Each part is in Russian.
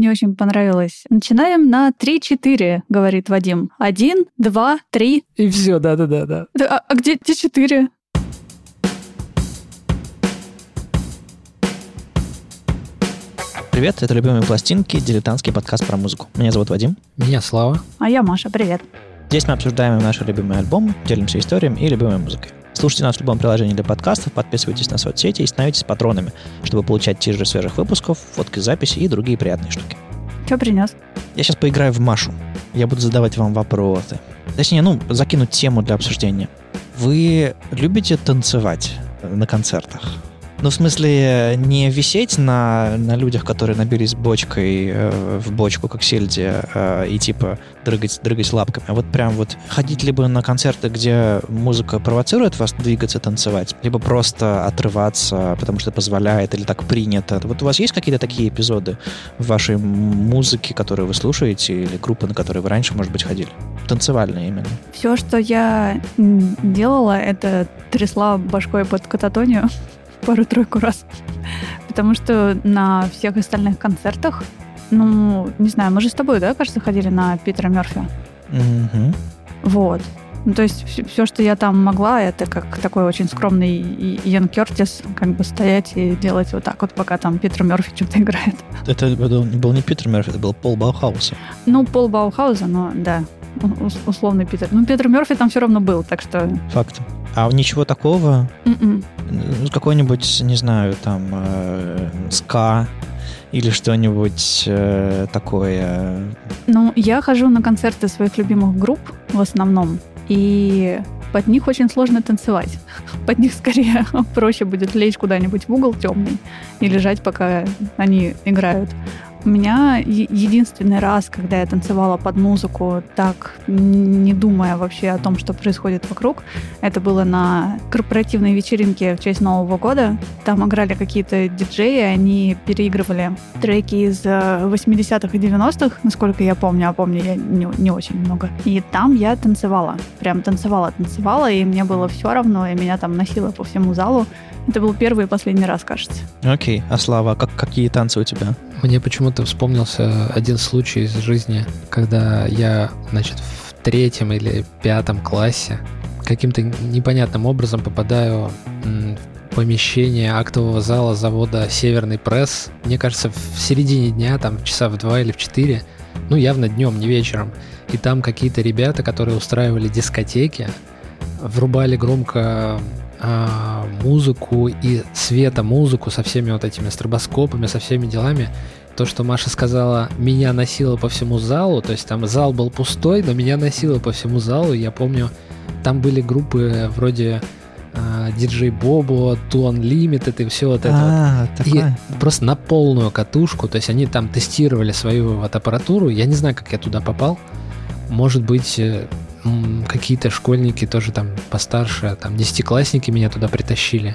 мне очень понравилось. Начинаем на 3-4, говорит Вадим. Один, два, три. И все, да-да-да. да. А, а где, где 4? Привет, это «Любимые пластинки», дилетантский подкаст про музыку. Меня зовут Вадим. Меня Слава. А я Маша, привет. Здесь мы обсуждаем наши любимые альбомы, делимся историями и любимой музыкой. Слушайте нас в любом приложении для подкастов, подписывайтесь на соцсети и становитесь патронами, чтобы получать тизеры свежих выпусков, фотки записи и другие приятные штуки. Что принес? Я сейчас поиграю в Машу. Я буду задавать вам вопросы. Точнее, ну, закинуть тему для обсуждения. Вы любите танцевать на концертах? Ну, в смысле, не висеть на, на людях, которые набились бочкой э, в бочку, как сельди, э, и типа дрыгать, дрыгать лапками, а вот прям вот ходить либо на концерты, где музыка провоцирует вас двигаться, танцевать, либо просто отрываться, потому что позволяет или так принято. Вот у вас есть какие-то такие эпизоды в вашей музыке, которые вы слушаете, или группы, на которые вы раньше, может быть, ходили? Танцевальные именно. Все, что я делала, это трясла башкой под кататонию пару-тройку раз. Потому что на всех остальных концертах, ну, не знаю, мы же с тобой, да, кажется, ходили на Питера Мерфи? Угу. Вот. Ну, то есть все, все, что я там могла, это как такой очень скромный Иэн Кертис, как бы стоять и делать вот так вот, пока там Питер Мерфи что-то играет. Это был, не Питер Мерфи, это был Пол Баухауса. Ну, Пол Баухауза, но да, условный Питер. Ну, Питер Мерфи там все равно был, так что... Факт. А ничего такого? Mm-mm. Ну, какой-нибудь, не знаю, там, э, ска или что-нибудь э, такое? Ну, я хожу на концерты своих любимых групп в основном, и под них очень сложно танцевать. Под них скорее проще будет лечь куда-нибудь в угол темный и лежать, пока они играют. У меня единственный раз, когда я танцевала под музыку, так не думая вообще о том, что происходит вокруг, это было на корпоративной вечеринке в честь Нового года. Там играли какие-то диджеи, они переигрывали треки из 80-х э, и 90-х, насколько я помню, а помню я не, не очень много. И там я танцевала, прям танцевала, танцевала, и мне было все равно, и меня там носило по всему залу. Это был первый и последний раз, кажется. Окей, okay. а Слава, как, какие танцы у тебя? Мне почему-то вспомнился один случай из жизни, когда я, значит, в третьем или пятом классе каким-то непонятным образом попадаю в помещение актового зала завода «Северный пресс». Мне кажется, в середине дня, там часа в два или в четыре, ну, явно днем, не вечером. И там какие-то ребята, которые устраивали дискотеки, врубали громко а, музыку и света музыку со всеми вот этими стробоскопами, со всеми делами. То, что Маша сказала, меня носило по всему залу, то есть там зал был пустой, но меня носило по всему залу. Я помню, там были группы вроде диджей Бобо, Two Unlimited и все вот это а, вот. И просто на полную катушку, то есть они там тестировали свою вот аппаратуру. Я не знаю, как я туда попал. Может быть, э, какие-то школьники тоже там постарше, там десятиклассники меня туда притащили.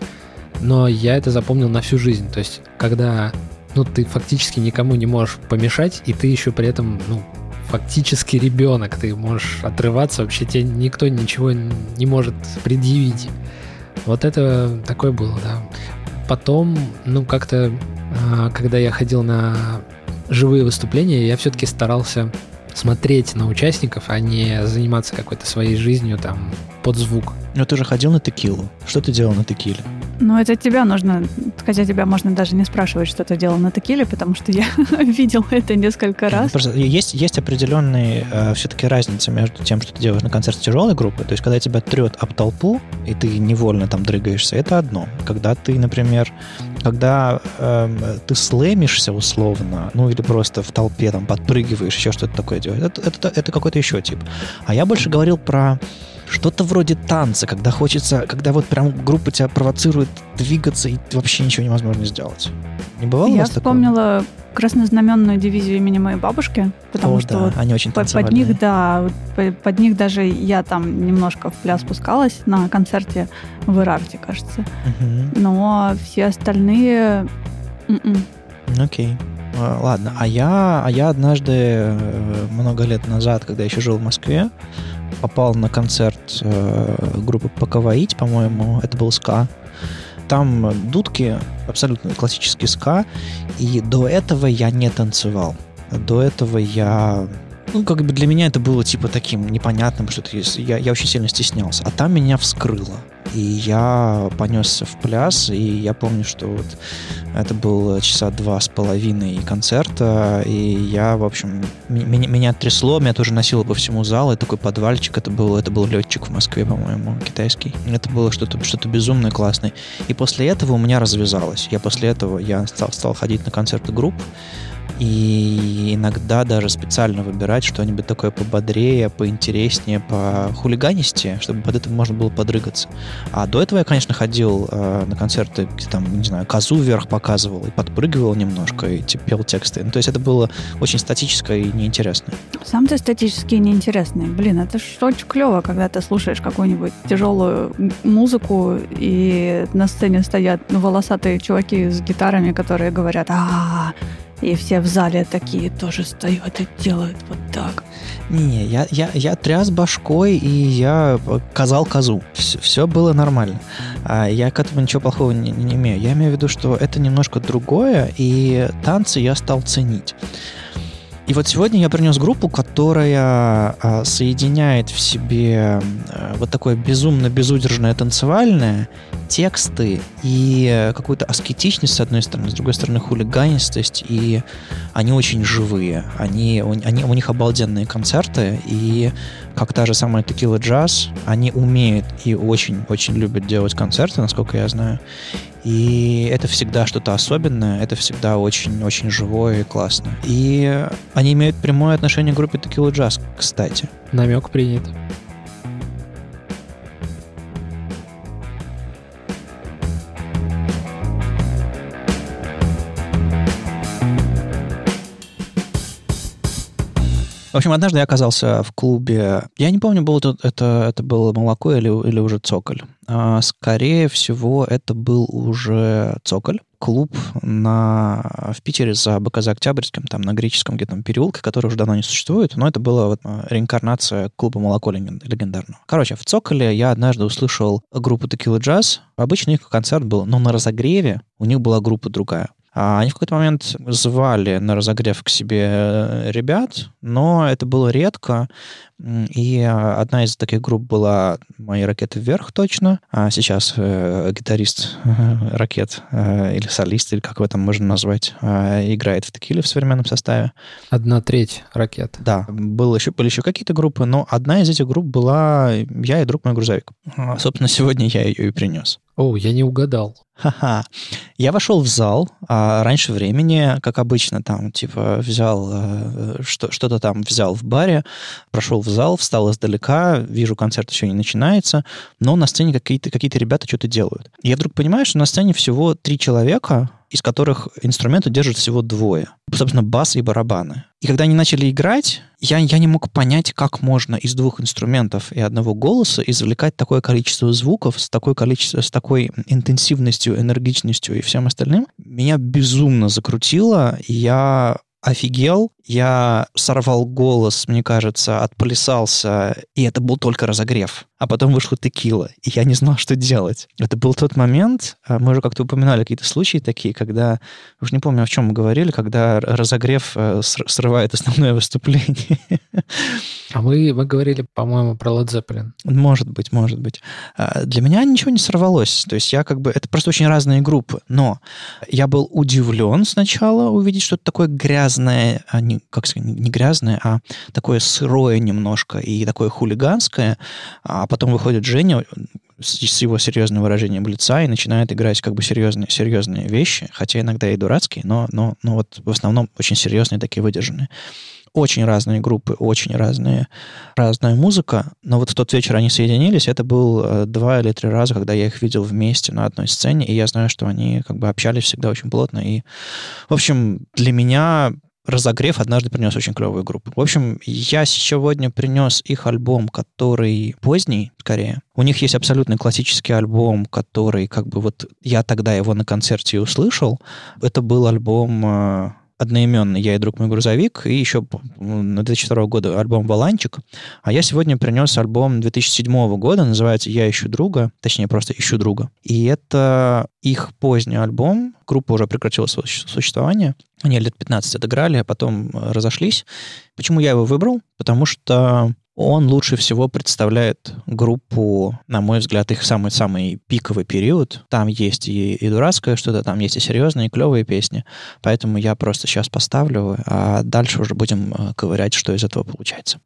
Но я это запомнил на всю жизнь. То есть, когда ну, ты фактически никому не можешь помешать, и ты еще при этом, ну, фактически ребенок, ты можешь отрываться, вообще тебе никто ничего не может предъявить. Вот это такое было, да. Потом, ну, как-то, а, когда я ходил на живые выступления, я все-таки старался смотреть на участников, а не заниматься какой-то своей жизнью там под звук. Но ты же ходил на текилу. Что ты делал на текиле? Ну, это тебя нужно, хотя тебя можно даже не спрашивать, что ты делал на текиле, потому что я видел это несколько раз. Просто есть, есть определенные э, все-таки разница между тем, что ты делаешь на концерте тяжелой группы, то есть когда тебя трет об толпу, и ты невольно там дрыгаешься, это одно. Когда ты, например, когда э, ты слэмишься условно, ну или просто в толпе там подпрыгиваешь, еще что-то такое делаешь, это, это, это какой-то еще тип. А я больше говорил про что-то вроде танца, когда хочется, когда вот прям группа тебя провоцирует двигаться, и вообще ничего невозможно сделать. Не бывало Я у вас вспомнила такого? краснознаменную дивизию имени моей бабушки, потому О, что да, вот они очень под, под них, да, под, них даже я там немножко в пляс спускалась на концерте в Ирарте, кажется. Угу. Но все остальные... М-м. Окей. Okay. Ладно, а я, а я однажды, э, много лет назад, когда еще жил в Москве, попал на концерт э, группы Поковаить, по-моему, это был СКА. Там дудки, абсолютно классический ска, и до этого я не танцевал. До этого я ну, как бы для меня это было типа таким непонятным, что то я, я очень сильно стеснялся. А там меня вскрыло. И я понесся в пляс, и я помню, что вот это было часа два с половиной концерта, и я, в общем, меня, меня трясло, меня тоже носило по всему залу, и такой подвальчик, это был, это был летчик в Москве, по-моему, китайский. Это было что-то что безумное, классное. И после этого у меня развязалось. Я после этого я стал, стал ходить на концерты групп, и иногда даже специально выбирать что-нибудь такое пободрее, поинтереснее, по хулиганисти, чтобы под это можно было подрыгаться. А до этого я, конечно, ходил э, на концерты, где там, не знаю, козу вверх показывал и подпрыгивал немножко, и пел тексты. Ну, то есть это было очень статическое и неинтересное. Сам ты статический и неинтересный. Блин, это ж очень клево, когда ты слушаешь какую-нибудь тяжелую музыку, и на сцене стоят ну, волосатые чуваки с гитарами, которые говорят, -а и все в зале такие тоже стоят и делают вот так. Не-не, я, я, я тряс башкой, и я казал козу. Все, все было нормально. А я к этому ничего плохого не, не имею. Я имею в виду, что это немножко другое, и танцы я стал ценить. И вот сегодня я принес группу, которая а, соединяет в себе а, вот такое безумно безудержное танцевальное, тексты и какую-то аскетичность с одной стороны, с другой стороны хулиганистость, и они очень живые, они, они, у них обалденные концерты, и как та же самая Текила Джаз, они умеют и очень-очень любят делать концерты, насколько я знаю, и это всегда что-то особенное, это всегда очень-очень живое и классно. И они имеют прямое отношение к группе Tequila Jazz, кстати. Намек принят. В общем, однажды я оказался в клубе. Я не помню, было это, это, это было молоко или, или уже цоколь. А, скорее всего, это был уже цоколь. Клуб на, в Питере за БКЗ Октябрьским, там на греческом где-то переулке, который уже давно не существует, но это была вот а, реинкарнация клуба «Молоко» легендарного. Короче, в «Цоколе» я однажды услышал группу «Текила Джаз». Обычно их концерт был, но на разогреве у них была группа другая. А они в какой-то момент звали на разогрев к себе э, ребят, но это было редко. И одна из таких групп была «Мои ракеты вверх» точно. А сейчас э, гитарист э, ракет э, или солист, или как его там можно назвать, э, играет в текиле в современном составе. Одна треть ракет. Да, было еще, были еще какие-то группы, но одна из этих групп была я и друг мой грузовик. А, собственно, сегодня я ее и принес. О, я не угадал. Ха-ха. Я вошел в зал а раньше времени, как обычно, там, типа, взял э, что- что-то там взял в баре, прошел в зал, встал издалека, вижу, концерт еще не начинается, но на сцене какие-то какие ребята что-то делают. Я вдруг понимаю, что на сцене всего три человека, из которых инструменты держат всего двое. Собственно, бас и барабаны. И когда они начали играть, я, я не мог понять, как можно из двух инструментов и одного голоса извлекать такое количество звуков с такой, количество, с такой интенсивностью, энергичностью и всем остальным. Меня безумно закрутило, я офигел, я сорвал голос, мне кажется, отплясался, и это был только разогрев. А потом вышла текила, и я не знал, что делать. Это был тот момент, а, мы уже как-то упоминали какие-то случаи такие, когда, уж не помню, о чем мы говорили, когда разогрев э, срывает основное выступление. А мы, мы говорили, по-моему, про Led Zeppelin. Может быть, может быть. А, для меня ничего не сорвалось. То есть я как бы... Это просто очень разные группы. Но я был удивлен сначала увидеть что-то такое грязное, а не, как сказать, не грязное, а такое сырое немножко и такое хулиганское. А потом выходит Женя с его серьезным выражением лица и начинает играть как бы серьезные, серьезные вещи, хотя иногда и дурацкие, но, но, но вот в основном очень серьезные, такие выдержанные очень разные группы, очень разные, разная музыка, но вот в тот вечер они соединились, это был э, два или три раза, когда я их видел вместе на одной сцене, и я знаю, что они как бы общались всегда очень плотно, и, в общем, для меня разогрев однажды принес очень клевую группу. В общем, я сегодня принес их альбом, который поздний, скорее. У них есть абсолютно классический альбом, который как бы вот я тогда его на концерте услышал. Это был альбом э, одноименный «Я и друг мой грузовик», и еще на 2002 года альбом «Баланчик». А я сегодня принес альбом 2007 года, называется «Я ищу друга», точнее, просто «Ищу друга». И это их поздний альбом. Группа уже прекратила свое существование. Они лет 15 отыграли, а потом разошлись. Почему я его выбрал? Потому что он лучше всего представляет группу, на мой взгляд, их самый-самый пиковый период. Там есть и, и дурацкое что-то, там есть и серьезные, и клевые песни. Поэтому я просто сейчас поставлю, а дальше уже будем э, ковырять, что из этого получается.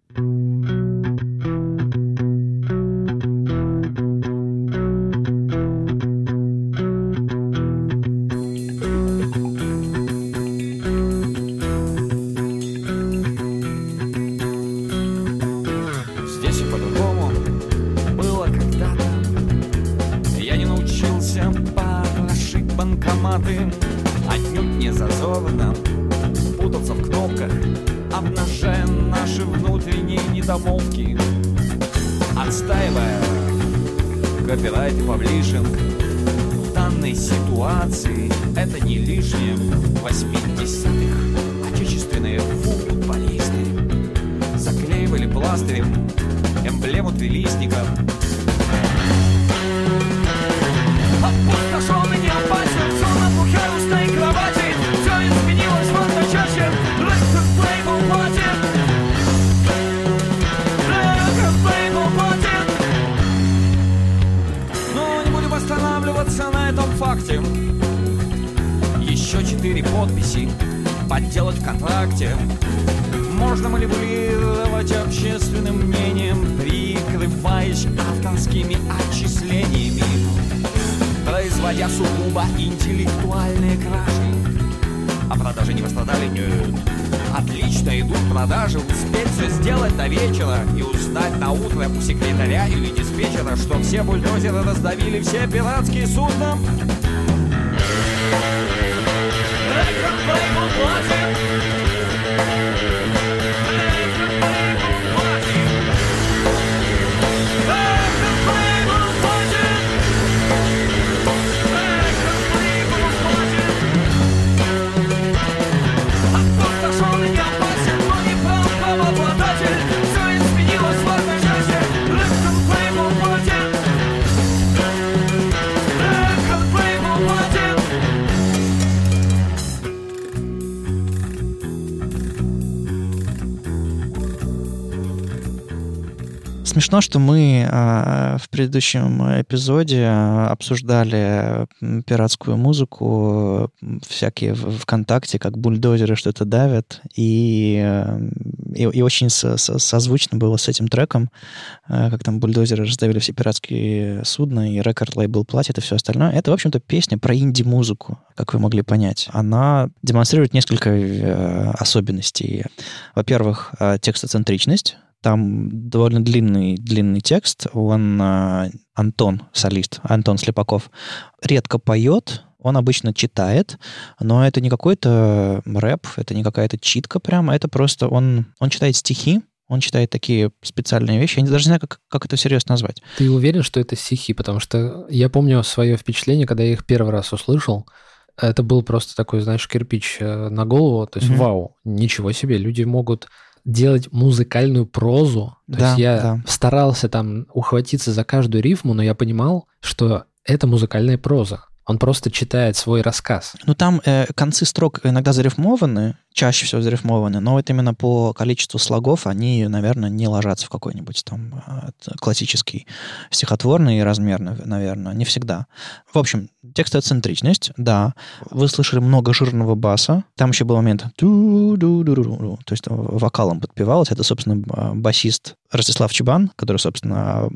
Недомолвки Отстаивая копирайт и паблишинг В данной ситуации это не лишнее 80-х Отечественные футболисты Заклеивали пластырем эмблему трилистника. Опустошенный не опасен, подписи подделать в контракте можно манипулировать общественным мнением, прикрываясь авторскими отчислениями производя сугубо интеллектуальные кражи. А продажи не пострадали? Нет. Отлично идут продажи, успеть все сделать до вечера и узнать на утро у секретаря или диспетчера, что все бульдозеры раздавили все пиратские судна. Опустошенный Смешно, что мы а, в предыдущем эпизоде обсуждали м, пиратскую музыку, всякие в ВКонтакте, как бульдозеры что-то давят, и, э, и, и очень со- со- созвучно было с этим треком, э, как там бульдозеры раздавили все пиратские судна, и рекорд-лейбл платит, и все остальное. Это, в общем-то, песня про инди-музыку, как вы могли понять. Она демонстрирует несколько э, особенностей. Во-первых, текстоцентричность, там довольно длинный, длинный текст. Он э, Антон, солист, Антон Слепаков, редко поет, он обычно читает, но это не какой-то рэп, это не какая-то читка прямо, это просто он, он читает стихи, он читает такие специальные вещи. Я даже не знаю, как, как это серьезно назвать. Ты уверен, что это стихи? Потому что я помню свое впечатление, когда я их первый раз услышал. Это был просто такой, знаешь, кирпич э, на голову. То есть, Мгм. вау, ничего себе. Люди могут делать музыкальную прозу. То Да, есть я да. старался там ухватиться за каждую рифму, но я понимал, что это музыкальная проза. Он просто читает свой рассказ. Ну, там э, концы строк иногда зарифмованы, чаще всего зарифмованы, но вот именно по количеству слогов они, наверное, не ложатся в какой-нибудь там т- классический стихотворный размер, нав- наверное, не всегда. В общем, текстоцентричность, да. Вы слышали много жирного баса. Там еще был момент то есть э, вокалом подпевалось. Это, собственно, э, басист Ростислав Чебан, который, собственно,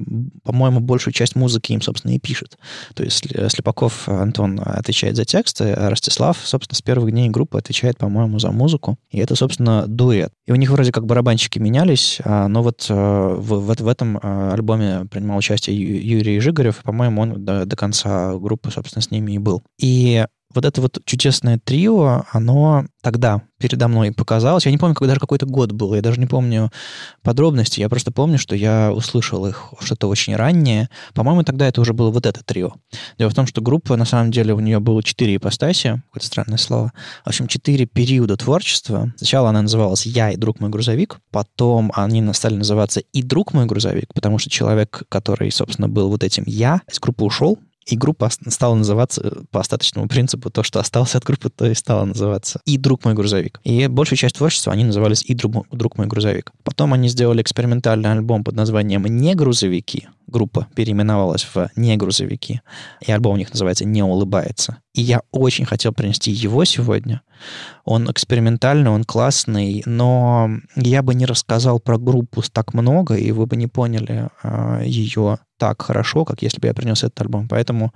по-моему, большую часть музыки им, собственно, и пишет. То есть Сле- Слепаков Антон отвечает за тексты, а Ростислав, собственно, с первых дней группы отвечает, по-моему, за музыку. И это, собственно, дуэт. И у них вроде как барабанщики менялись, а, но вот э, в, в, в этом э, альбоме принимал участие Юрий Жигарев, и, по-моему, он до, до конца группы, собственно, с ними и был. И вот это вот чудесное трио, оно тогда передо мной показалось. Я не помню, когда даже какой-то год был, я даже не помню подробности. Я просто помню, что я услышал их что-то очень раннее. По-моему, тогда это уже было вот это трио. Дело в том, что группа, на самом деле, у нее было четыре ипостаси, какое-то странное слово. В общем, четыре периода творчества. Сначала она называлась «Я и друг мой грузовик», потом они стали называться «И друг мой грузовик», потому что человек, который, собственно, был вот этим «Я», из группы ушел, и группа стала называться э, по остаточному принципу то, что осталось от группы, то и стало называться «И друг мой грузовик». И большую часть творчества они назывались «И друг, друг мой грузовик». Потом они сделали экспериментальный альбом под названием «Не грузовики», группа переименовалась в «Не грузовики», и альбом у них называется «Не улыбается». И я очень хотел принести его сегодня. Он экспериментальный, он классный, но я бы не рассказал про группу так много, и вы бы не поняли э, ее так хорошо, как если бы я принес этот альбом. Поэтому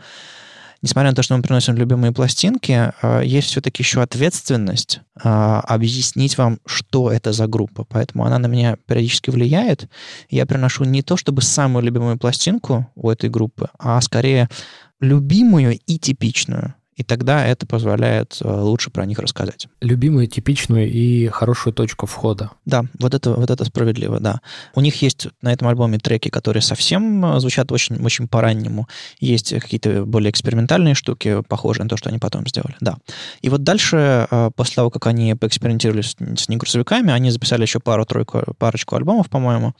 несмотря на то, что мы приносим любимые пластинки, а, есть все-таки еще ответственность а, объяснить вам, что это за группа. Поэтому она на меня периодически влияет. Я приношу не то чтобы самую любимую пластинку у этой группы, а скорее любимую и типичную. И тогда это позволяет э, лучше про них рассказать. Любимую, типичную и хорошую точку входа. Да, вот это, вот это справедливо, да. У них есть на этом альбоме треки, которые совсем э, звучат очень, очень по-раннему. Есть какие-то более экспериментальные штуки, похожие на то, что они потом сделали, да. И вот дальше, э, после того, как они поэкспериментировали с, с негрузовиками, они записали еще пару-тройку, парочку альбомов, по-моему.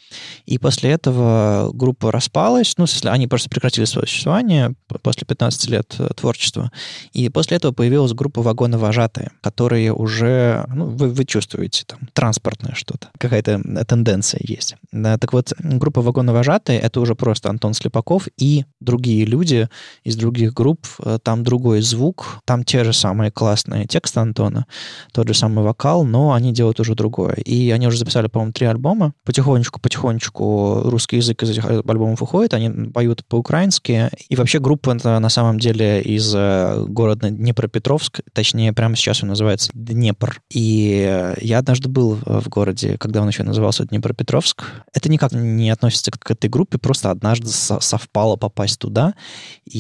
И после этого группа распалась. Ну, они просто прекратили свое существование после 15 лет творчества. И после этого появилась группа вагоновожатые, которые уже, ну, вы, вы чувствуете, там, транспортное что-то, какая-то тенденция есть. Да, так вот, группа вагоновожатые — это уже просто Антон Слепаков и другие люди из других групп. Там другой звук, там те же самые классные тексты Антона, тот же самый вокал, но они делают уже другое. И они уже записали, по-моему, три альбома. Потихонечку-потихонечку русский язык из этих альбомов уходит, они поют по-украински. И вообще группа на самом деле из э, города Днепропетровск, точнее, прямо сейчас он называется Днепр. И я однажды был в городе, когда он еще назывался Днепропетровск. Это никак не относится к этой группе, просто однажды совпало попасть туда. И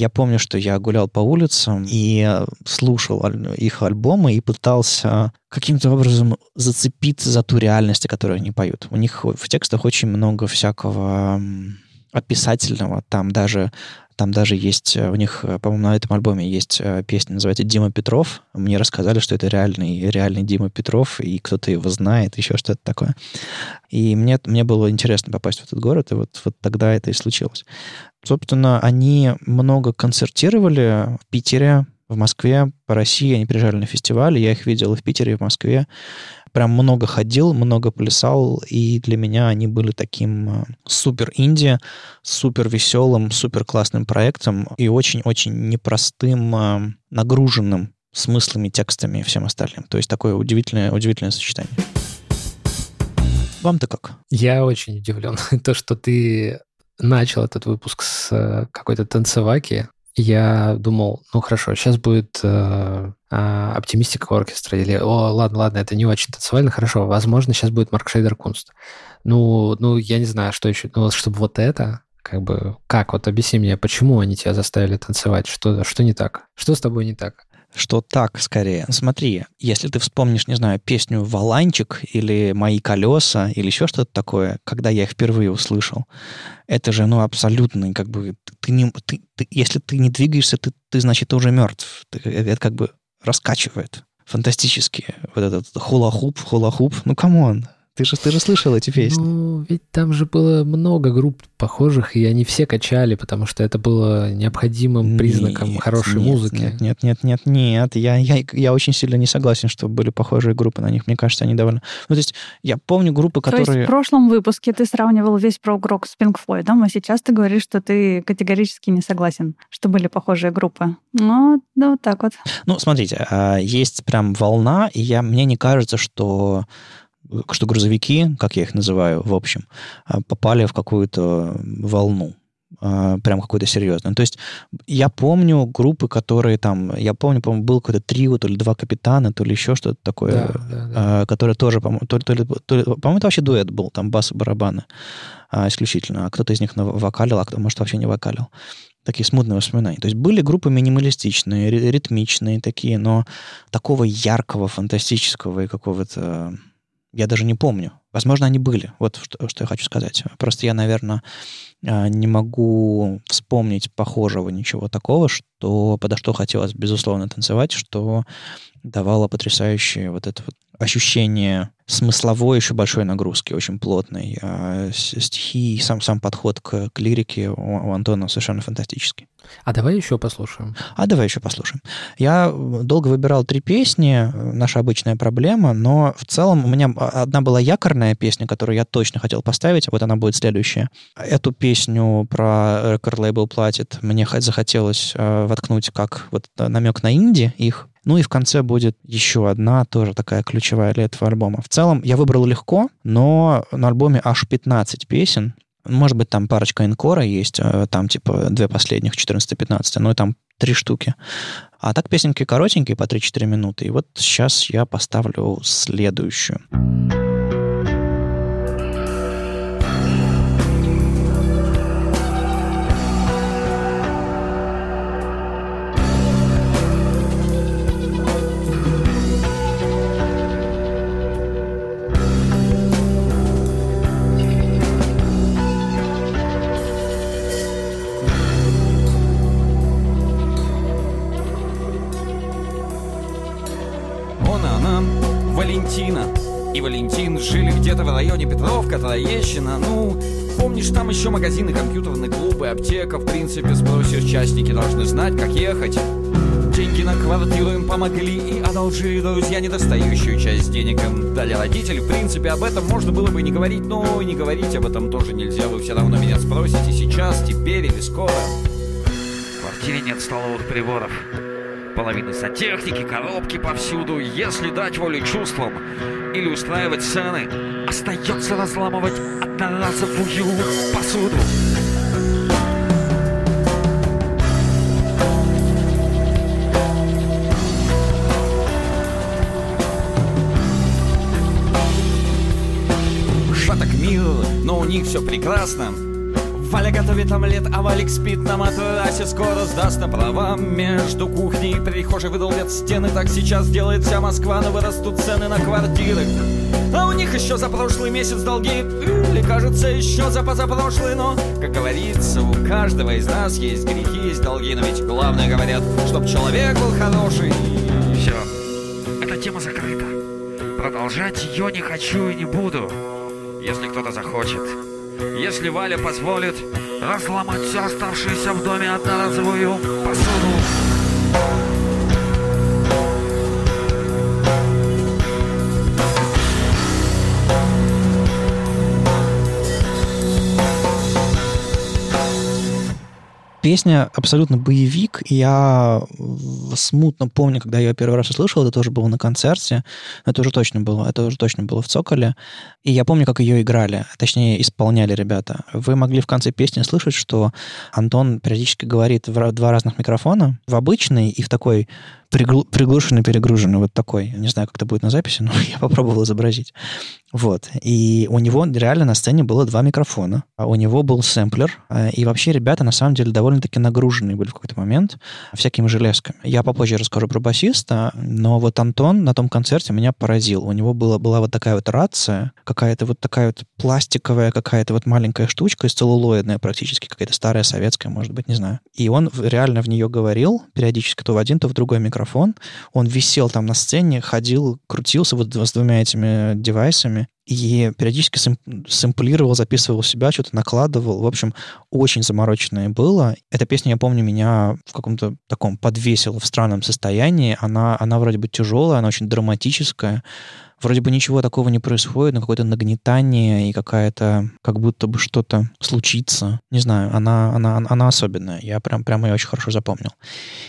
я помню, что я гулял по улицам и слушал их альбомы и пытался каким-то образом зацепиться за ту реальность, которую они поют. У них в текстах очень много всякого описательного. Там даже там даже есть, э, у них, э, по-моему, на этом альбоме есть э, песня, называется «Дима Петров». Мне рассказали, что это реальный, реальный Дима Петров, и кто-то его знает, еще что-то такое. И мне, мне было интересно попасть в этот город, и вот, вот тогда это и случилось. Собственно, они много концертировали в Питере, в Москве, по России. Они приезжали на фестивали, я их видел и в Питере, и в Москве прям много ходил, много плясал, и для меня они были таким э, супер инди, супер веселым, супер классным проектом и очень-очень непростым, э, нагруженным смыслами, текстами и всем остальным. То есть такое удивительное, удивительное сочетание. Вам-то как? Я очень удивлен. То, что ты начал этот выпуск с э, какой-то танцеваки, я думал, ну хорошо, сейчас будет э, оптимистика оркестра, или, о, ладно, ладно, это не очень танцевально, хорошо, возможно, сейчас будет Марк Шейдер Кунст. Ну, ну, я не знаю, что еще, ну, чтобы вот это, как бы, как, вот объясни мне, почему они тебя заставили танцевать, что, что не так, что с тобой не так? что так скорее. Смотри, если ты вспомнишь, не знаю, песню «Валанчик» или «Мои колеса» или еще что-то такое, когда я их впервые услышал, это же, ну, абсолютно, как бы, ты не, ты, ты, если ты не двигаешься, ты, ты значит, ты уже мертв. Ты, это как бы раскачивает фантастически. Вот этот хула-хуп, хула-хуп. Ну, come on, ты же, ты же слышал эти песни. Ну, ведь там же было много групп похожих, и они все качали, потому что это было необходимым признаком нет, хорошей нет, музыки. Нет, нет, нет, нет, нет. Я, я, я очень сильно не согласен, что были похожие группы на них. Мне кажется, они довольно... Ну, то есть я помню группы, которые... То есть в прошлом выпуске ты сравнивал весь прог-рок с Pink Floyd, а сейчас ты говоришь, что ты категорически не согласен, что были похожие группы. Ну, да, вот так вот. Ну, смотрите, а, есть прям волна, и я, мне не кажется, что что грузовики, как я их называю, в общем, а, попали в какую-то волну а, прям какой-то серьезный. То есть я помню группы, которые там, я помню, по-моему, был какой-то трио, то ли два капитана, то ли еще что-то такое, да, да, да. А, которое тоже, по-моему, то, то, то, по-моему, это вообще дуэт был, там бас и барабаны исключительно, а кто-то из них вокалил, а кто, может, вообще не вокалил. такие смутные воспоминания. То есть были группы минималистичные, ри- ритмичные такие, но такого яркого, фантастического и какого-то... Я даже не помню. Возможно, они были. Вот что, что я хочу сказать. Просто я, наверное, а, не могу вспомнить похожего ничего такого, что подо что хотелось, безусловно, танцевать, что давало потрясающее вот это вот ощущение смысловой еще большой нагрузки, очень плотной. А стихи сам, сам подход к, к лирике у, у Антона совершенно фантастический. А давай еще послушаем. А давай еще послушаем. Я долго выбирал три песни, наша обычная проблема, но в целом у меня одна была якорная песня, которую я точно хотел поставить, вот она будет следующая. Эту песню про рекорд лейбл платит мне захотелось э, воткнуть как вот намек на инди их, ну и в конце будет еще одна, тоже такая ключевая для этого альбома. В целом я выбрал легко, но на альбоме аж 15 песен. Может быть, там парочка инкора есть, э, там типа две последних, 14-15, но там три штуки. А так песенки коротенькие, по 3-4 минуты. И вот сейчас я поставлю следующую. Троещина, ну, помнишь, там еще магазины, компьютерные клубы, аптека, в принципе, спросишь, частники должны знать, как ехать. Деньги на квартиру им помогли и одолжили друзья недостающую часть денег им дали родители. В принципе, об этом можно было бы не говорить, но и не говорить об этом тоже нельзя. Вы все равно меня спросите сейчас, теперь или скоро. В квартире нет столовых приборов. Половина сантехники, коробки повсюду. Если дать волю чувствам или устраивать сцены, остается разламывать одноразовую посуду. Шаток мир, но у них все прекрасно. Валя готовит омлет, а Валик спит на матрасе Скоро сдаст на права Между кухней и прихожей выдолбят стены Так сейчас делает вся Москва, но вырастут цены на квартиры А у них еще за прошлый месяц долги. Или кажется еще за позапрошлый Но, как говорится, у каждого из нас есть грехи, есть долги. Но ведь главное говорят, чтоб человек был хороший. Все, эта тема закрыта. Продолжать ее не хочу и не буду. Если кто-то захочет. Если Валя позволит разломать все оставшееся в доме одноразовую посуду. Песня абсолютно боевик. Я смутно помню, когда я ее первый раз услышал, это тоже было на концерте. Это уже точно было, это уже точно было в Цоколе. И я помню, как ее играли, точнее, исполняли ребята. Вы могли в конце песни слышать, что Антон периодически говорит в два разных микрофона, в обычный и в такой пригл- приглушенный, перегруженный, вот такой. Не знаю, как это будет на записи, но я попробовал изобразить. Вот. И у него реально на сцене было два микрофона. А у него был сэмплер. А, и вообще ребята, на самом деле, довольно-таки нагруженные были в какой-то момент всякими железками. Я попозже расскажу про басиста, но вот Антон на том концерте меня поразил. У него была, была вот такая вот рация, какая-то вот такая вот пластиковая, какая-то вот маленькая штучка, из целлулоидная практически, какая-то старая советская, может быть, не знаю. И он реально в нее говорил периодически то в один, то в другой микрофон. Он висел там на сцене, ходил, крутился вот с двумя этими девайсами и периодически сэм, сэмплировал, записывал себя, что-то накладывал. В общем, очень замороченное было. Эта песня, я помню, меня в каком-то таком подвесила в странном состоянии. Она, она вроде бы тяжелая, она очень драматическая вроде бы ничего такого не происходит, но какое-то нагнетание и какая-то, как будто бы что-то случится. Не знаю, она, она, она особенная. Я прям, прям ее очень хорошо запомнил.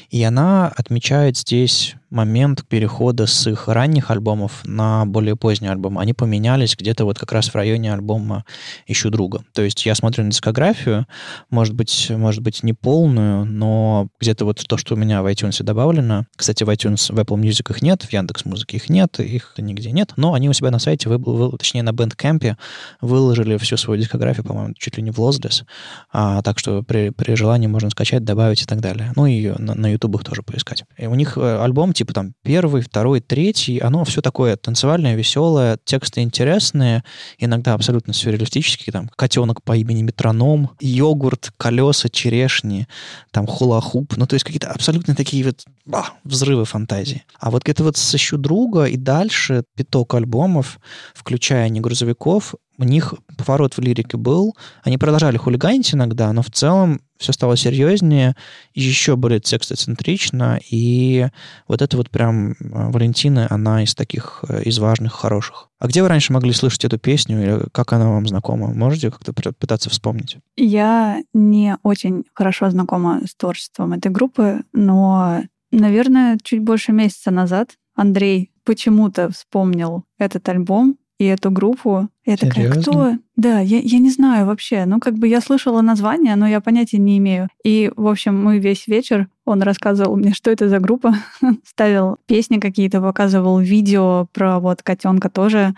И она отмечает здесь момент перехода с их ранних альбомов на более поздний альбом. Они поменялись где-то вот как раз в районе альбома «Ищу друга». То есть я смотрю на дискографию, может быть, может быть не полную, но где-то вот то, что у меня в iTunes добавлено. Кстати, в iTunes, в Apple Music их нет, в Яндекс Музыке их нет, их нигде нет нет, но они у себя на сайте, вы, вы, точнее на Bandcamp, выложили всю свою дискографию, по-моему, чуть ли не в Lossless, а, так что при, при желании можно скачать, добавить и так далее. Ну и на, на YouTube тоже поискать. И у них э, альбом типа там первый, второй, третий, оно все такое танцевальное, веселое, тексты интересные, иногда абсолютно сюрреалистические, там котенок по имени Метроном, йогурт, колеса, черешни, там хула-хуп, ну то есть какие-то абсолютно такие вот а, взрывы фантазии. А вот это вот «Сыщу друга» и дальше пяток альбомов, включая «Не грузовиков», у них поворот в лирике был. Они продолжали хулиганить иногда, но в целом все стало серьезнее, еще более текстоцентрично, и вот это вот прям э, Валентина, она из таких, э, из важных, хороших. А где вы раньше могли слышать эту песню, или как она вам знакома? Можете как-то пытаться вспомнить? Я не очень хорошо знакома с творчеством этой группы, но Наверное, чуть больше месяца назад Андрей почему-то вспомнил этот альбом и эту группу. Я Серьезно? такая, кто? Да, я, я не знаю вообще. Ну, как бы я слышала название, но я понятия не имею. И, в общем, мы весь вечер, он рассказывал мне, что это за группа, ставил песни какие-то, показывал видео про вот котенка тоже.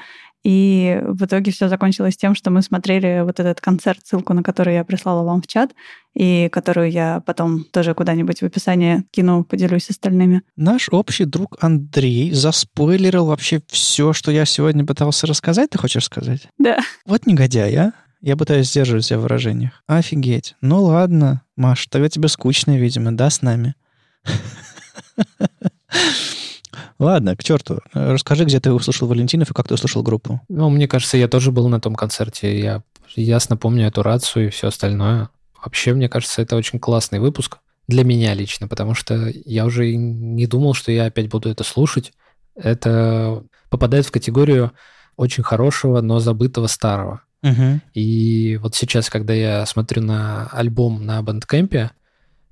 И в итоге все закончилось тем, что мы смотрели вот этот концерт, ссылку на который я прислала вам в чат, и которую я потом тоже куда-нибудь в описании кину, поделюсь с остальными. Наш общий друг Андрей заспойлерил вообще все, что я сегодня пытался рассказать, ты хочешь сказать? Да. Вот негодяй, а? Я пытаюсь сдерживать себя в выражениях. Офигеть. Ну ладно, Маш, тогда тебе скучно, видимо, да, с нами? Ладно, к черту. Расскажи, где ты услышал Валентинов и как ты услышал группу. Ну, мне кажется, я тоже был на том концерте. Я ясно помню эту рацию и все остальное. Вообще, мне кажется, это очень классный выпуск для меня лично, потому что я уже не думал, что я опять буду это слушать. Это попадает в категорию очень хорошего, но забытого старого. Угу. И вот сейчас, когда я смотрю на альбом на Бандкэмпе,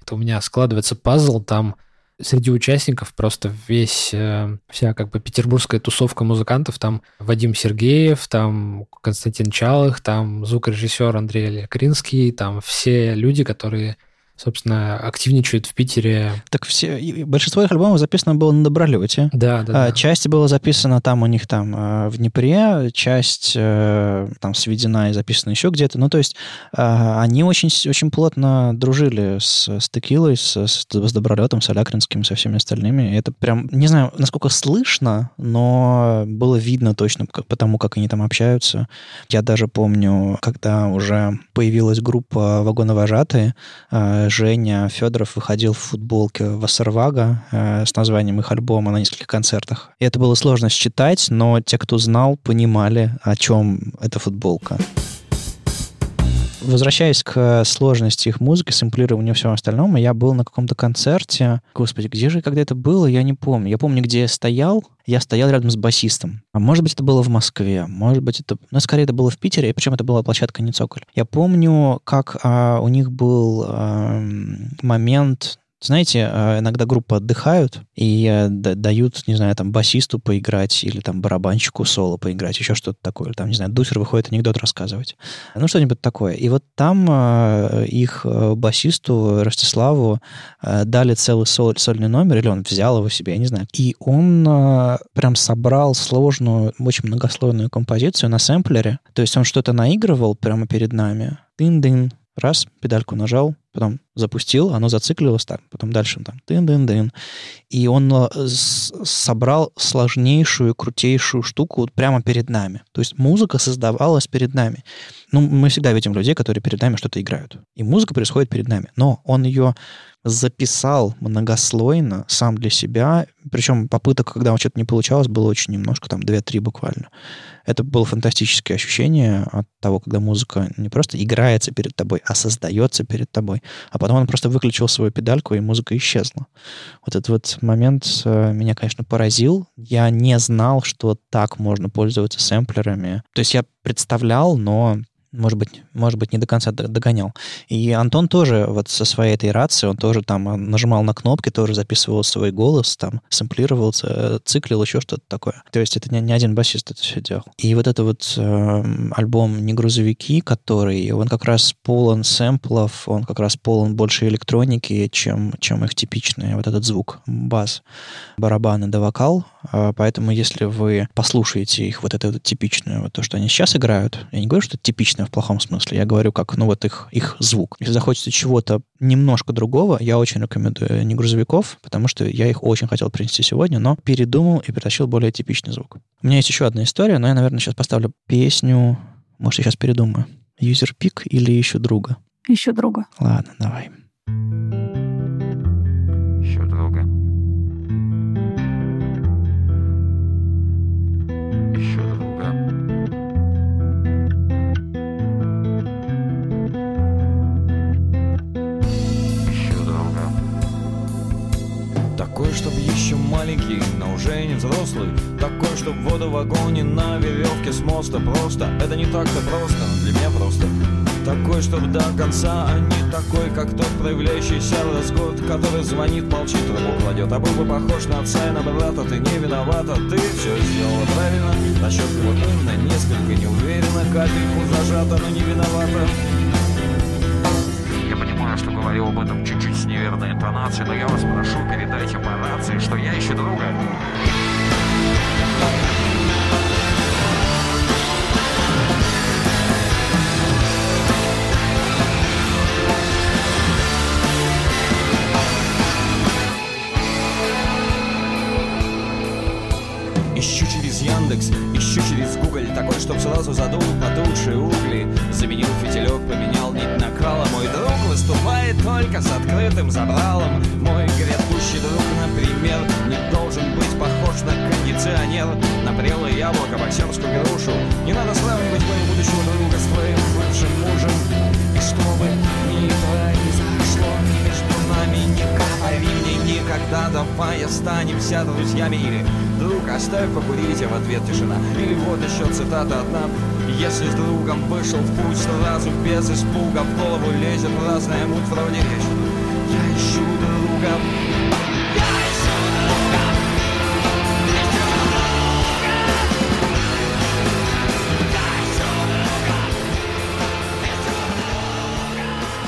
это у меня складывается пазл, там среди участников просто весь, э, вся как бы петербургская тусовка музыкантов, там Вадим Сергеев, там Константин Чалых, там звукорежиссер Андрей Лекринский, там все люди, которые собственно, активничают в Питере. Так все, большинство их альбомов записано было на Добролете. Да, да, а, да. Часть была записана там у них там э, в Днепре, часть э, там сведена и записана еще где-то. Ну, то есть а, они очень, очень плотно дружили с, с Текилой, с, с, с Добролетом, с Алякринским, со всеми остальными. И это прям, не знаю, насколько слышно, но было видно точно по тому, как они там общаются. Я даже помню, когда уже появилась группа «Вагоновожатые», э, Женя Федоров выходил в футболке Вассервага э, с названием их альбома на нескольких концертах. И это было сложно считать, но те, кто знал, понимали, о чем эта футболка. Возвращаясь к сложности их музыки, сэмплированию и всем остальному, я был на каком-то концерте. Господи, где же когда это было, я не помню. Я помню, где я стоял. Я стоял рядом с басистом. А может быть, это было в Москве, может быть, это... Ну, скорее, это было в Питере, и причем это была площадка не цоколь. Я помню, как а, у них был а, момент знаете, а, иногда группы отдыхают и э, дают, не знаю, там, басисту поиграть или там барабанщику соло поиграть, еще что-то такое. Там, не знаю, Дусер выходит анекдот рассказывать. Ну, что-нибудь такое. И вот там э, их э, басисту Ростиславу дали целый соль, сольный номер, или он взял его себе, я не знаю. И он прям собрал сложную, очень многослойную композицию на сэмплере. То есть он что-то наигрывал прямо перед нами. Тын-дын, раз, педальку нажал, потом запустил, оно зациклилось так, потом дальше там тын-дын-дын. И он э, собрал сложнейшую, крутейшую штуку вот прямо перед нами. То есть музыка создавалась перед нами. Ну, мы всегда видим людей, которые перед нами что-то играют. И музыка происходит перед нами. Но он ее записал многослойно сам для себя. Причем попыток, когда что-то не получалось, было очень немножко, там 2-3 буквально. Это было фантастическое ощущение от того, когда музыка не просто играется перед тобой, а создается перед тобой. А потом он просто выключил свою педальку, и музыка исчезла. Вот этот вот момент э, меня, конечно, поразил. Я не знал, что так можно пользоваться сэмплерами. То есть я представлял, но может быть, может быть, не до конца догонял. И Антон тоже вот со своей этой рацией, он тоже там э, нажимал на кнопки, тоже записывал свой голос, там, сэмплировался, э, циклил, еще что-то такое. То есть это не, не один басист это все делал. И вот это вот э, альбом «Не грузовики», который, он как раз полон сэмплов, он как раз полон больше электроники, чем, чем их типичный вот этот звук, бас, барабаны да вокал. А, поэтому если вы послушаете их, вот это вот типичное, вот то, что они сейчас играют, я не говорю, что это типичное в плохом смысле, я говорю как, ну вот их, их звук. Если захочется чего-то немножко другого, я очень рекомендую не грузовиков, потому что я их очень хотел принести сегодня, но передумал и притащил более типичный звук. У меня есть еще одна история, но я, наверное, сейчас поставлю песню, может, я сейчас передумаю. Юзер пик или еще друга? Еще друга. Ладно, давай. Еще друга. Еще друга. Такой, чтоб еще маленький, но уже не взрослый Такой, чтоб воду в вагоне на веревке с моста Просто, это не так-то просто, для меня просто такой, чтоб до конца, а не такой, как тот проявляющийся разгод, который звонит, молчит, руку кладет. А был бы похож на отца и на брата, ты не виновата, ты все сделала правильно. Насчет его умно, несколько неуверенно, капельку зажата, но не виновата. Говорил об этом чуть-чуть с неверной интонацией, но я вас прошу, передайте по рации, что я ищу друга. Ищу через Яндекс, ищу через Google Такой, чтоб сразу задул потухшие угли Заменил фитилек, поменял только с открытым забралом. Мой грядущий друг, например Не должен быть похож на кондиционер. На прелое яблоко, боксерскую грушу. Не надо сравнивать моего будущего друга с твоим бывшим мужем. И чтобы нами Не говори мне никогда, давай останемся друзьями. Или друг, оставь покурить, а в ответ тишина. Или вот еще цитата одна. Если с другом вышел в путь сразу без испуга В голову лезет разная муть вроде речь. Я ищу друга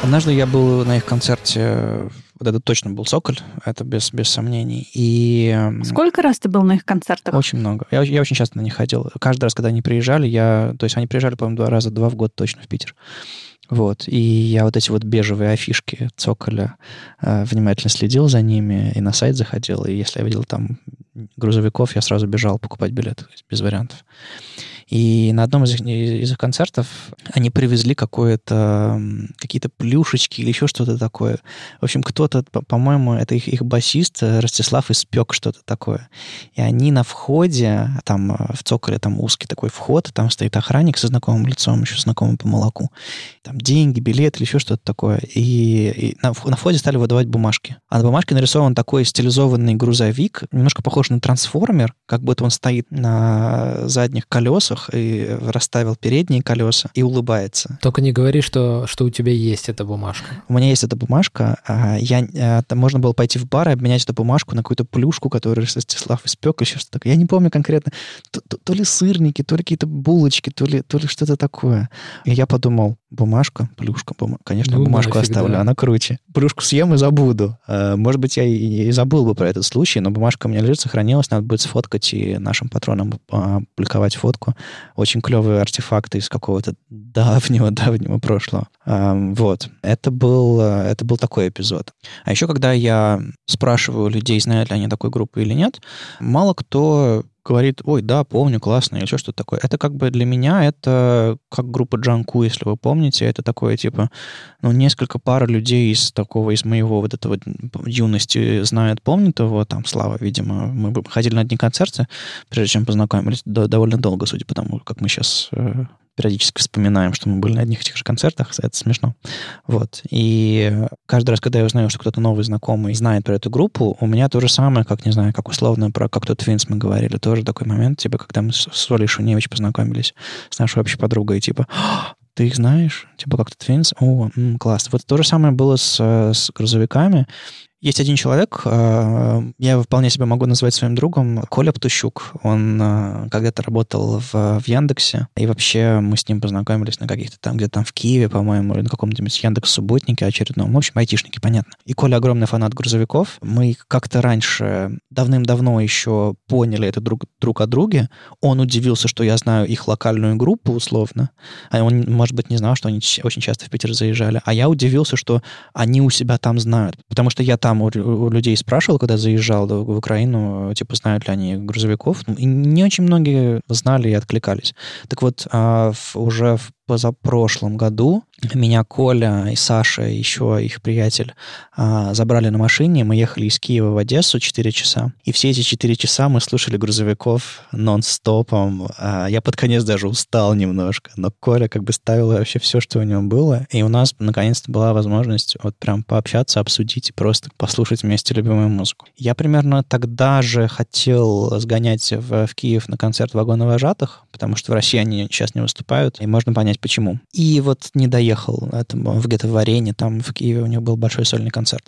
Однажды я был на их концерте, вот это точно был «Соколь», это без, без сомнений. И Сколько раз ты был на их концертах? очень много. Я, я очень часто на них ходил. Каждый раз, когда они приезжали, я... То есть они приезжали, по-моему, два раза, два в год точно в Питер. Вот. И я вот эти вот бежевые афишки «Цоколя» э, внимательно следил за ними и на сайт заходил. И если я видел там грузовиков, я сразу бежал покупать есть без вариантов. И на одном из их, из их концертов они привезли какое-то, какие-то плюшечки или еще что-то такое. В общем, кто-то, по- по-моему, это их, их басист э, Ростислав испек что-то такое. И они на входе, там э, в цоколе там узкий такой вход, там стоит охранник со знакомым лицом, еще знакомый по молоку. Там деньги, билет или еще что-то такое. И, и на, на входе стали выдавать бумажки. А на бумажке нарисован такой стилизованный грузовик, немножко похож на трансформер, как будто он стоит на задних колесах и расставил передние колеса и улыбается. Только не говори, что, что у тебя есть эта бумажка. У меня есть эта бумажка. а, Я, а, там можно было пойти в бар и обменять эту бумажку на какую-то плюшку, которую Ростислав испек, еще что-то такое. Я не помню конкретно. То, то- то ли сырники, то ли какие-то булочки, то ли, то ли что-то такое. И я подумал, бумажка, плюшка, бума- конечно, Ну, бумажку нафиг, оставлю, да. она круче. Плюшку съем и забуду. А, Может быть, я и, и забыл бы про этот случай, но бумажка у меня лежит, сохранилась, надо будет сфоткать и нашим патронам а, публиковать фотку. Очень клевые артефакты из какого-то давнего-давнего прошлого. Вот. Это был, э, это был такой эпизод. А еще, когда я спрашиваю людей, знают ли они такой группы или нет, мало кто говорит, ой, да, помню, классно, или что что-то такое. Это как бы для меня, это как группа Джанку, если вы помните, это такое, типа, ну, несколько пар людей из такого, из моего вот этого юности знают, помнят его, там, Слава, видимо, мы ходили на одни концерты, прежде чем познакомились, до- довольно долго, судя по тому, как мы сейчас периодически вспоминаем, что мы были на одних и тех же концертах, это смешно. Вот. И каждый раз, когда я узнаю, что кто-то новый знакомый знает про эту группу, у меня то же самое, как, не знаю, как условно про как то Твинс мы говорили, тоже такой момент, типа, когда мы с Олей Шуневич познакомились с нашей общей подругой, типа, «А, ты их знаешь? Типа как-то Twins? О, м, класс. Вот то же самое было с, с грузовиками. Есть один человек, э, я вполне себе могу назвать своим другом, Коля Птущук. Он э, когда-то работал в, в Яндексе, и вообще мы с ним познакомились на каких-то там, где-то там в Киеве, по-моему, или на каком-нибудь Яндекс-субботнике очередном. В общем, айтишники, понятно. И Коля огромный фанат грузовиков. Мы как-то раньше, давным-давно еще поняли это друг, друг о друге. Он удивился, что я знаю их локальную группу, условно. А он, может быть, не знал, что они очень часто в Питер заезжали. А я удивился, что они у себя там знают. Потому что я там у, у людей спрашивал, когда заезжал в Украину, типа, знают ли они грузовиков. И не очень многие знали и откликались. Так вот, а, в- уже в позапрошлом году меня Коля и Саша, еще их приятель, а, забрали на машине. Мы ехали из Киева в Одессу 4 часа. И все эти 4 часа мы слушали грузовиков нон-стопом. А, Я под конец даже устал немножко. Но Коля как бы ставил вообще все, что у него было. И у нас наконец-то была возможность вот прям пообщаться, обсудить и просто послушать вместе любимую музыку. Я примерно тогда же хотел сгонять в, в Киев на концерт вагоновожатых, потому что в России они сейчас не выступают, и можно понять, почему. И вот не доехал это в где-то в Арене, там в Киеве у них был большой сольный концерт.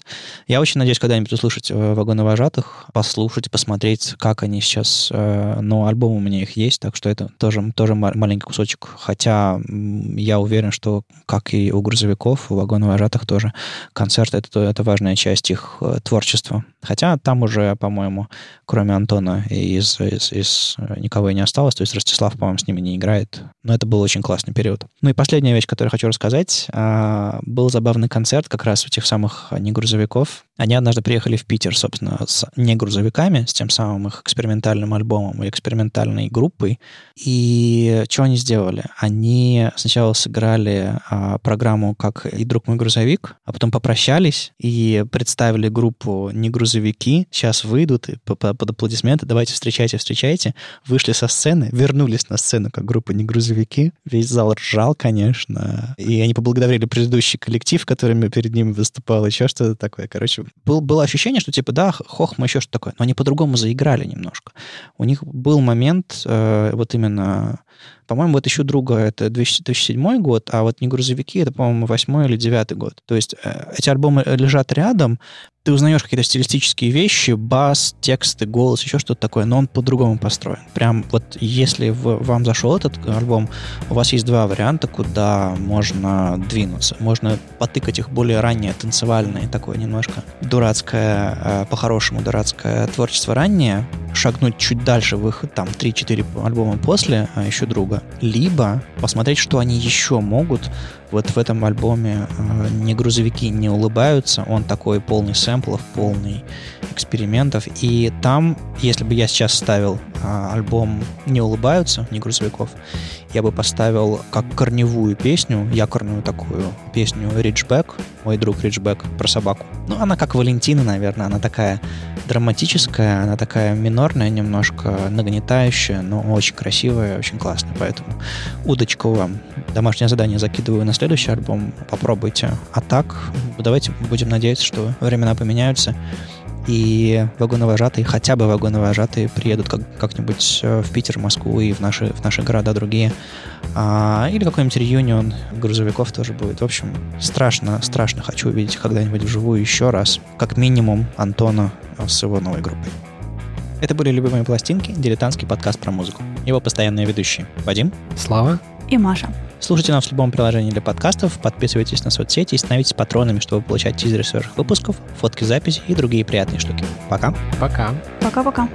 Я очень надеюсь когда-нибудь услышать э, вагоновожатых, послушать, посмотреть, как они сейчас... э, Но альбом у меня их есть, так что это тоже, тоже ма- маленький кусочек. Хотя я уверен, что, как и у грузовиков, у вагоновожатых тоже концерт — это, то- это важная часть их э, творчества. Хотя там уже, по-моему, кроме Антона из, из, из никого и не осталось. То есть Ростислав, по-моему, с ними не играет. Но это был очень классный период. Ну и последняя вещь, которую хочу рассказать. а, Был забавный концерт как раз у тех самых негрузовиков. Они однажды приехали в Питер, собственно, с негрузовиками, с тем самым их экспериментальным альбомом и экспериментальной группой. И что они сделали? Они сначала сыграли а, программу «Как и друг мой грузовик», а потом попрощались и представили группу «Не грузовики». Сейчас выйдут и по- по- под аплодисменты «Давайте встречайте, встречайте». Вышли со сцены, вернулись на сцену как группа «Не грузовики». Весь зал ржал, конечно. И они поблагодарили предыдущий коллектив, который перед ними выступал, еще что-то такое. Короче, был, было ощущение, что типа, да, хохма, еще что-то такое. Но они по-другому заиграли немножко. У них был момент, э, вот именно, по-моему, вот еще друга это 2007 год, а вот не грузовики, это, по-моему, 8 или 9 год. То есть э, эти альбомы лежат рядом, ты узнаешь какие-то стилистические вещи, бас, тексты, голос, еще что-то такое, но он по-другому построен. Прям вот если в- вам зашел этот альбом, у вас есть два варианта, куда можно двинуться. Можно потыкать их более раннее, танцевальное, такое немножко дурацкое, э, по-хорошему дурацкое творчество раннее, шагнуть чуть дальше в их там 3-4 альбома после, а еще друга. Либо посмотреть, что они еще могут вот в этом альбоме э, не грузовики не улыбаются, он такой полный сэмплов, полный экспериментов. И там, если бы я сейчас ставил а, альбом «Не улыбаются», не грузовиков, я бы поставил как корневую песню, якорную такую песню «Риджбэк», мой друг Риджбэк, про собаку. Ну, она как Валентина, наверное, она такая драматическая, она такая минорная немножко, нагнетающая, но очень красивая, очень классная. Поэтому удочку вам. Домашнее задание закидываю на следующий альбом. Попробуйте. А так, давайте будем надеяться, что времена поменяются, и вагоновожатые, хотя бы вагоновожатые приедут как, как-нибудь э, в Питер, Москву и в наши, в наши города другие. А, или какой-нибудь реюнион грузовиков тоже будет. В общем, страшно, страшно хочу увидеть когда-нибудь вживую еще раз. Как минимум Антона с его новой группой. Это были «Любимые пластинки», дилетантский подкаст про музыку. Его постоянные ведущие Вадим, Слава? И Маша. Слушайте нас в любом приложении для подкастов, подписывайтесь на соцсети и становитесь патронами, чтобы получать тизеры свежих выпусков, фотки записи и другие приятные штуки. Пока! Пока. Пока-пока.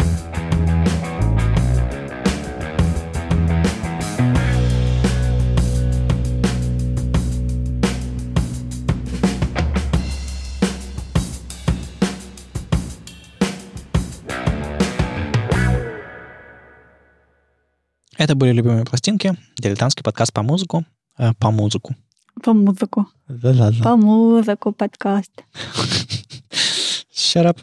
Это были «Любимые пластинки», дилетантский подкаст по музыку. э, по музыку. По музыку. Да-да-да. По музыку подкаст. Shut up.